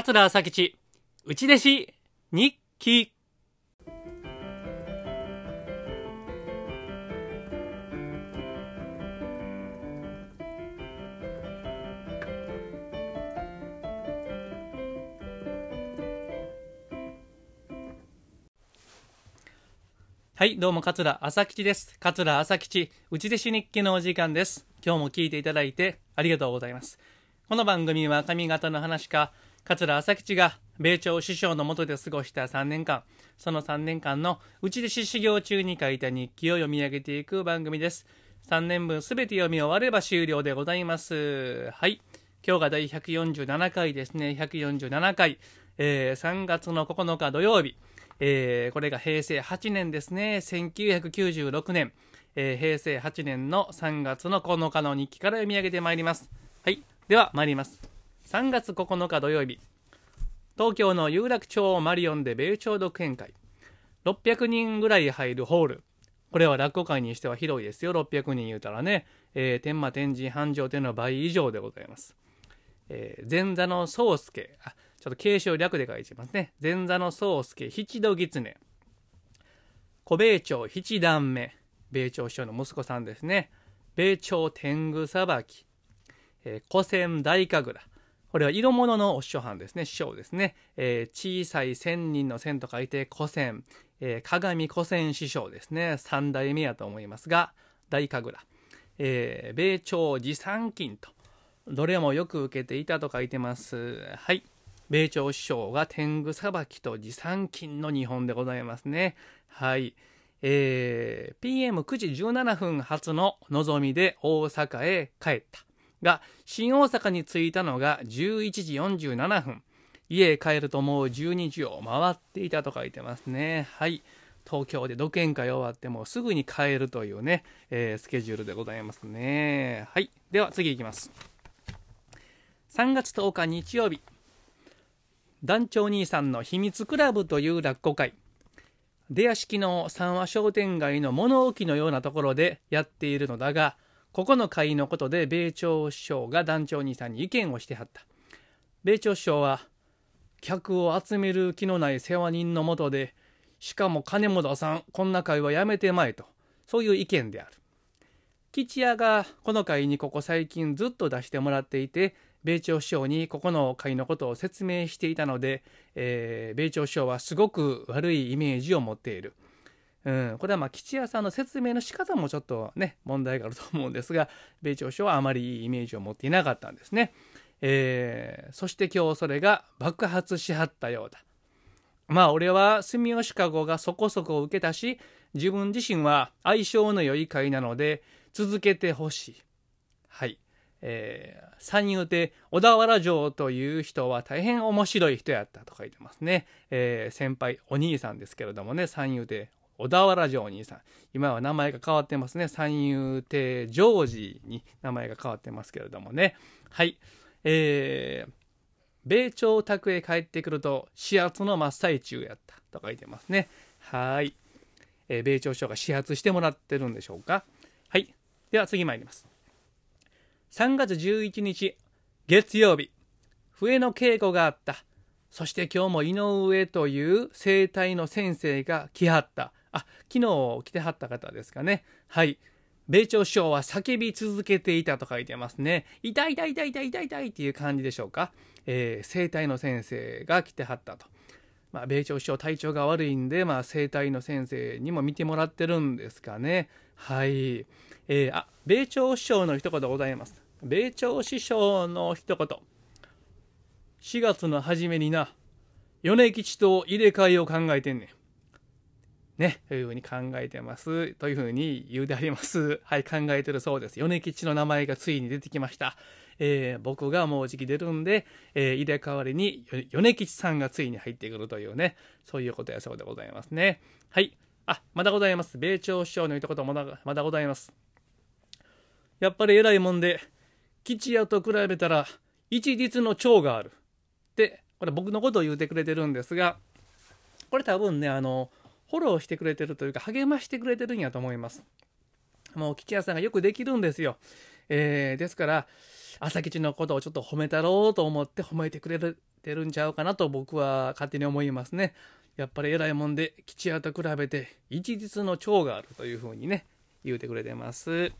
桂朝吉内弟子日記はい、どうも、桂朝吉です。桂朝吉、内弟子日記のお時間です。今日も聞いていただいてありがとうございます。この番組は上方の話か、桂朝吉が米朝師匠の下で過ごした3年間、その3年間の内弟子修行中に書いた日記を読み上げていく番組です。3年分すべて読み終われば終了でございます。はい。今日が第147回ですね。147回。えー3月の9日土曜日。えーこれが平成8年ですね。1996年。えー平成8年の3月の9日の日記から読み上げてまいります。はい。では参ります。3月9日土曜日。東京の有楽町マリオンで米朝独演会。600人ぐらい入るホール。これは落語会にしては広いですよ。600人言うたらね。えー天満天神繁盛店のは倍以上でございます。えー前座の宗介。あ、ちょっと継承略で書いてますね。前座の宗介、七度狐。小米朝七段目。米朝師匠の息子さんですね。米朝天狗さばき。えー古仙大神楽。これは色物のお師匠藩ですね。師匠ですね。えー小さい千人の千と書いて古仙。えー鏡古仙師匠ですね。三代目やと思いますが、大神楽。えー米朝持参金と。どれもよく受けていたと書いてます。はい。米朝師匠が天狗さばきと持参金の日本でございますね。はい。えー PM9 時17分発の望みで大阪へ帰った。が、新大阪に着いたのが11時47分。家へ帰るともう12時を回っていたと書いてますね。はい。東京で独演会終わってもすぐに帰るというね、えースケジュールでございますね。はい。では次いきます。3月10日日曜日。団長兄さんの秘密クラブという落語会。出屋敷の三和商店街の物置のようなところでやっているのだが、ここの会のことで米朝師匠が団長兄さんに意見をしてはった。米朝師匠は、客を集める気のない世話人のもとで、しかも金も出さん、こんな会はやめてまえと、そういう意見である。吉屋がこの会にここ最近ずっと出してもらっていて、米朝師匠にここの会のことを説明していたので、えー米朝師匠はすごく悪いイメージを持っている。うん、これはまあ吉屋さんの説明の仕方もちょっとね問題があると思うんですが 米朝師匠はあまりいいイメージを持っていなかったんですね、えーそして今日それが爆発しはったようだ。まあ俺は住吉かごがそこそこ受けたし自分自身は相性の良い会なので続けてほしい。はい。えー三遊亭小田原城という人は大変面白い人やったと書いてますね、えー先輩お兄さんですけれどもね三遊亭小田原城兄さん。今は名前が変わってますね。三遊亭ジョージに名前が変わってますけれどもね。はい。えー米朝宅へ帰ってくると始発の真っ最中やったと書いてますね。はい、えー米朝首相が始発してもらってるんでしょうか。はい。では次参ります。3月11日月曜日。笛の稽古があった。そして今日も井上という生体の先生が来はった。あ昨日来てはった方ですかねはい米朝首相は叫び続けていたと書いてますね痛い痛い痛い痛い痛い痛いっていう感じでしょうか、えー生体の先生が来てはったとまあ、米朝首相体調が悪いんで、まあ、生体の先生にも見てもらってるんですかね。はい。えーあ、米朝首相の一言ございます。米朝首相の一言。4月の初めにな、米吉と入れ替えを考えてんねん。ね、というふうに考えてます。というふうに言うであります。はい、考えてるそうです。米吉の名前がついに出てきました。えー僕がもうじき出るんで、えー入れ替わりに米吉さんがついに入ってくるというね、そういうことやそうでございますね。はい。あ、まだございます。米朝首相の言ったことまだまだございます。やっぱり偉いもんで、吉屋と比べたら一律の長がある。って、これ僕のことを言うてくれてるんですが、これ多分ね、あの、フォローしてくれてるというか、励ましてくれてるんやと思います。もう吉屋さんがよくできるんですよ。えーですから、朝吉のことをちょっと褒めたろうと思って褒めてくれてるんちゃうかなと僕は勝手に思いますね。やっぱり偉いもんで吉屋と比べて一日の長があるというふうにね言うてくれてます。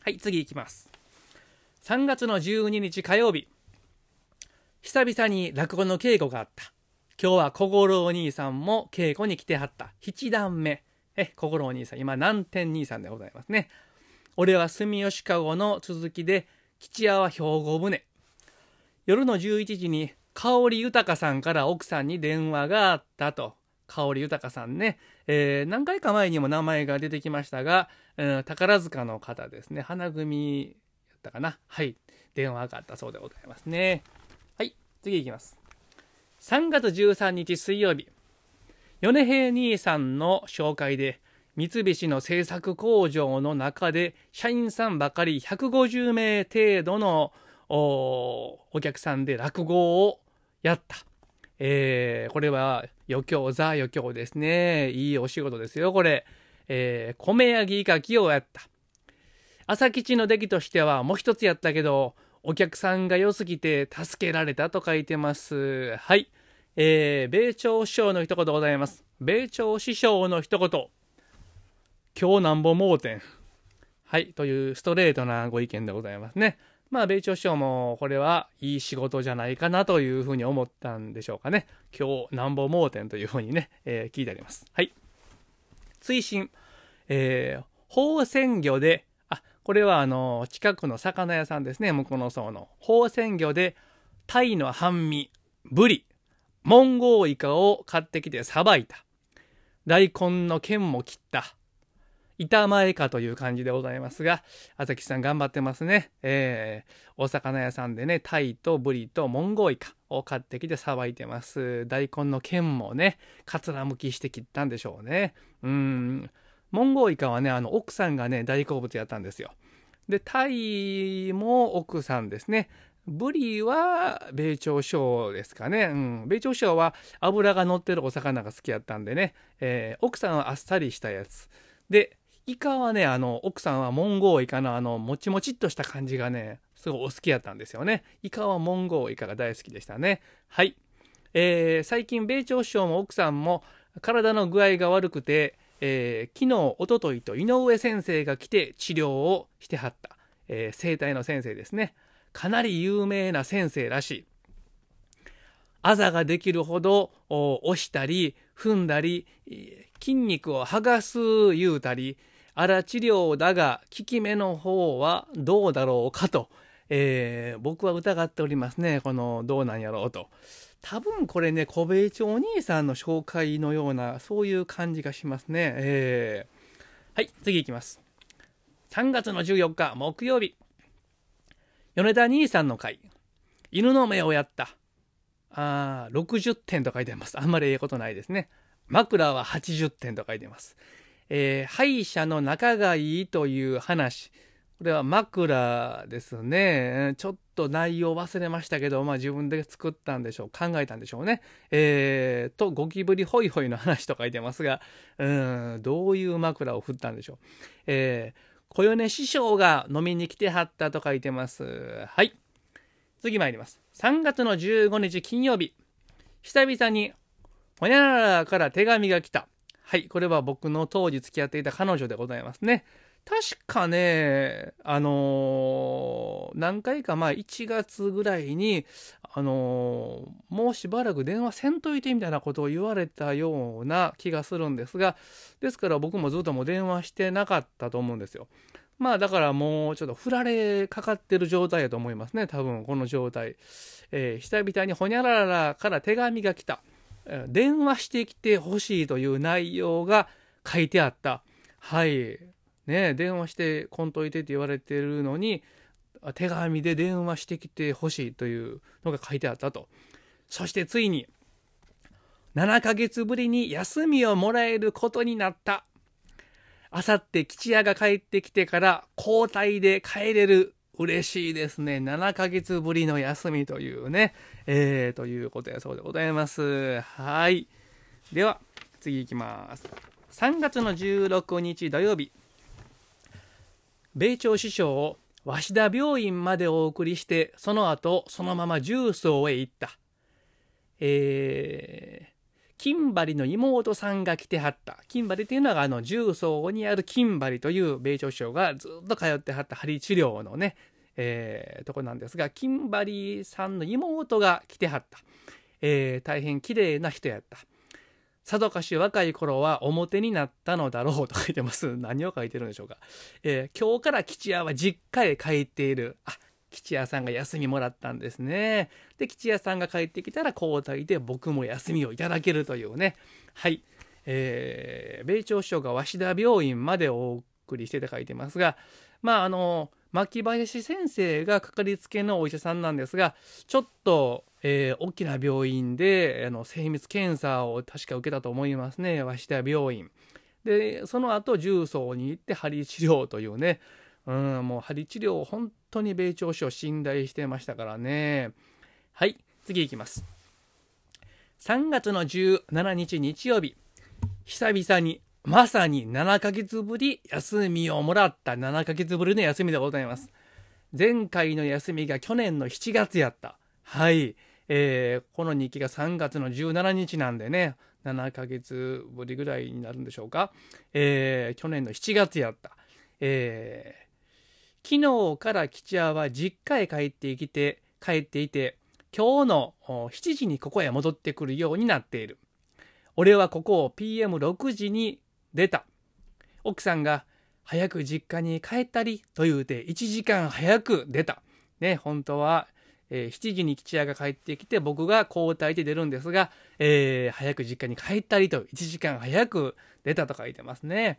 はい次いきます。3月の12日火曜日久々に落語の稽古があった。今日は小五郎兄さんも稽古に来てはった。七段目。え、小五郎兄さん、今南天兄さんでございますね。俺は住吉籠の続きで、吉屋は兵庫船。夜の11時に香り豊さんから奥さんに電話があったと。香り豊さんね、えー、何回か前にも名前が出てきましたが、うん、宝塚の方ですね。花組やったかな。はい。電話があったそうでございますね。はい。次いきます。3月13日水曜日。米平兄さんの紹介で、三菱の製作工場の中で社員さんばかり150名程度のお客さんで落語をやった。えー、これは余興、ザ余興ですね。いいお仕事ですよ、これ。えー、米焼きかきをやった。朝吉の出来としてはもう一つやったけど、お客さんが良すぎて助けられたと書いてます。はい。えー、米朝師匠の一言ございます。米朝師匠の一言。今日なんぼ盲点。はい、というストレートなご意見でございますね。まあ、米朝師匠もこれはいい仕事じゃないかなというふうに思ったんでしょうかね。今日なんぼ盲点というふうにね、えー、聞いてあります。はい。追伸。えー、宝泉魚で、これはあの、近くの魚屋さんですね、向こうの層の。宝泉魚で、鯛の半身、ブリ、モンゴウイカを買ってきてさばいた。大根の剣も切った。板前かという感じでございますが、朝木さん頑張ってますね。えー、お魚屋さんでね、タイとブリとモンゴウイカを買ってきてさばいてます。大根の剣もね、かつらむきして切ったんでしょうね。うん。モンゴウイカはね、あの、奥さんがね、大好物やったんですよ。で、タイも奥さんですね。ブリは米朝賞ですかね。うん。米朝賞は脂が乗ってるお魚が好きやったんでね。えー、奥さんはあっさりしたやつ。で、イカはね、あの、奥さんはモンゴウイカのあの、もちもちっとした感じがね、すごいお好きやったんですよね。イカはモンゴウイカが大好きでしたね。はい。えー、最近、米朝首相も奥さんも体の具合が悪くて、えー、昨日、おとといと井上先生が来て治療をしてはった、えー、生体の先生ですね。かなり有名な先生らしい。あざができるほど押したり踏んだり筋肉を剥がす言うたり荒治療だが効き目の方はどうだろうかと、えー、僕は疑っておりますねこのどうなんやろうと多分これね小米町お兄さんの紹介のようなそういう感じがしますね、えー、はい次いきます。3月の14日木曜日。米田兄さんの回犬の目をやった。あ60点と書いてます。あんまりええことないですね。枕は80点と書いてます。えー、歯医者の仲がいいという話。これは枕ですね。ちょっと内容忘れましたけど、まあ自分で作ったんでしょう。考えたんでしょうね。えー、と、ゴキブリホイホイの話と書いてますが、うん、どういう枕を振ったんでしょう。えー、小米師匠が飲みに来てはったと書いてます。はい。次参ります。3月の15日金曜日。久々に、ほにゃららから手紙が来た。はい、これは僕の当時付き合っていた彼女でございますね。確かね、あのー、何回か前、1月ぐらいに、あのー、もうしばらく電話せんといてみたいなことを言われたような気がするんですが、ですから僕もずっともう電話してなかったと思うんですよ。まあだからもうちょっと振られかかってる状態やと思いますね、多分この状態。えー、久々にほにゃららから手紙が来た。電話してきてほしいという内容が書いてあった。はい。ね電話してこんといてって言われてるのに、手紙で電話してきてほしいというのが書いてあったと。そしてついに、7ヶ月ぶりに休みをもらえることになった。あさって吉屋が帰ってきてから交代で帰れる嬉しいですね。7ヶ月ぶりの休みというね、えー、ということやそうでございます。はい。では、次いきます。3月の16日土曜日、米朝師匠を鷲田病院までお送りしてその後そのまま重曹へ行った。えー、金張の妹さんが来てはった。金張というのはあの重曹にある金張という米朝首相がずっと通ってはった針治療のね、えー、とこなんですが金張さんの妹が来てはった、えー、大変綺麗な人やった。さぞかし若い頃は表になったのだろうと書いてます。何を書いてるんでしょうか。えー、今日から吉屋は実家へ帰っている。あ、吉屋さんが休みもらったんですね。で、吉屋さんが帰ってきたら交代で僕も休みをいただけるというね。はい。えー、米朝首相が鷲田病院までお送りしてて書いてますが、まあ、あの、牧林先生がかかりつけのお医者さんなんですが、ちょっと、えー、大きな病院であの精密検査を確か受けたと思いますね、鷲田病院。で、その後、重曹に行って針治療というね、うん、もう針治療を、本当に米朝首相信頼してましたからね。はい、次いきます。3月の17日日曜日、久々にまさに7ヶ月ぶり休みをもらった7ヶ月ぶりの休みでございます。前回の休みが去年の7月やった。はい。えー、この日記が3月の17日なんでね、7ヶ月ぶりぐらいになるんでしょうか。えー、去年の7月やった。えー、昨日から吉屋は実家へ帰ってきて、帰っていて、今日の7時にここへ戻ってくるようになっている。俺はここを PM6 時に出た。奥さんが、早く実家に帰ったりと言うて1時間早く出た。ね、本当は、えー、7時に吉屋が帰ってきて僕が交代で出るんですが、えー、早く実家に帰ったりと1時間早く出たと書いてますね。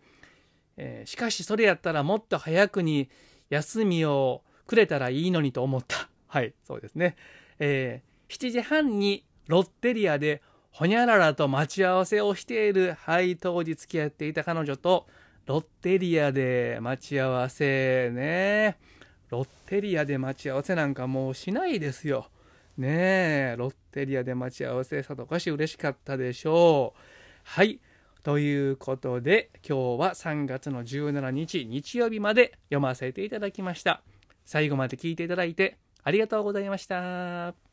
えー、しかしそれやったらもっと早くに休みをくれたらいいのにと思った。はい、そうですね。え7時半にロッテリアでほにゃららと待ち合わせをしている、はい、当時付き合っていた彼女と、ロッテリアで待ち合わせね。ロッテリアで待ち合わせなんかもうしないですよ。ねえ、ロッテリアで待ち合わせさとかし嬉しかったでしょう。はい。ということで、今日は3月の17日日曜日まで読ませていただきました。最後まで聞いていただいてありがとうございました。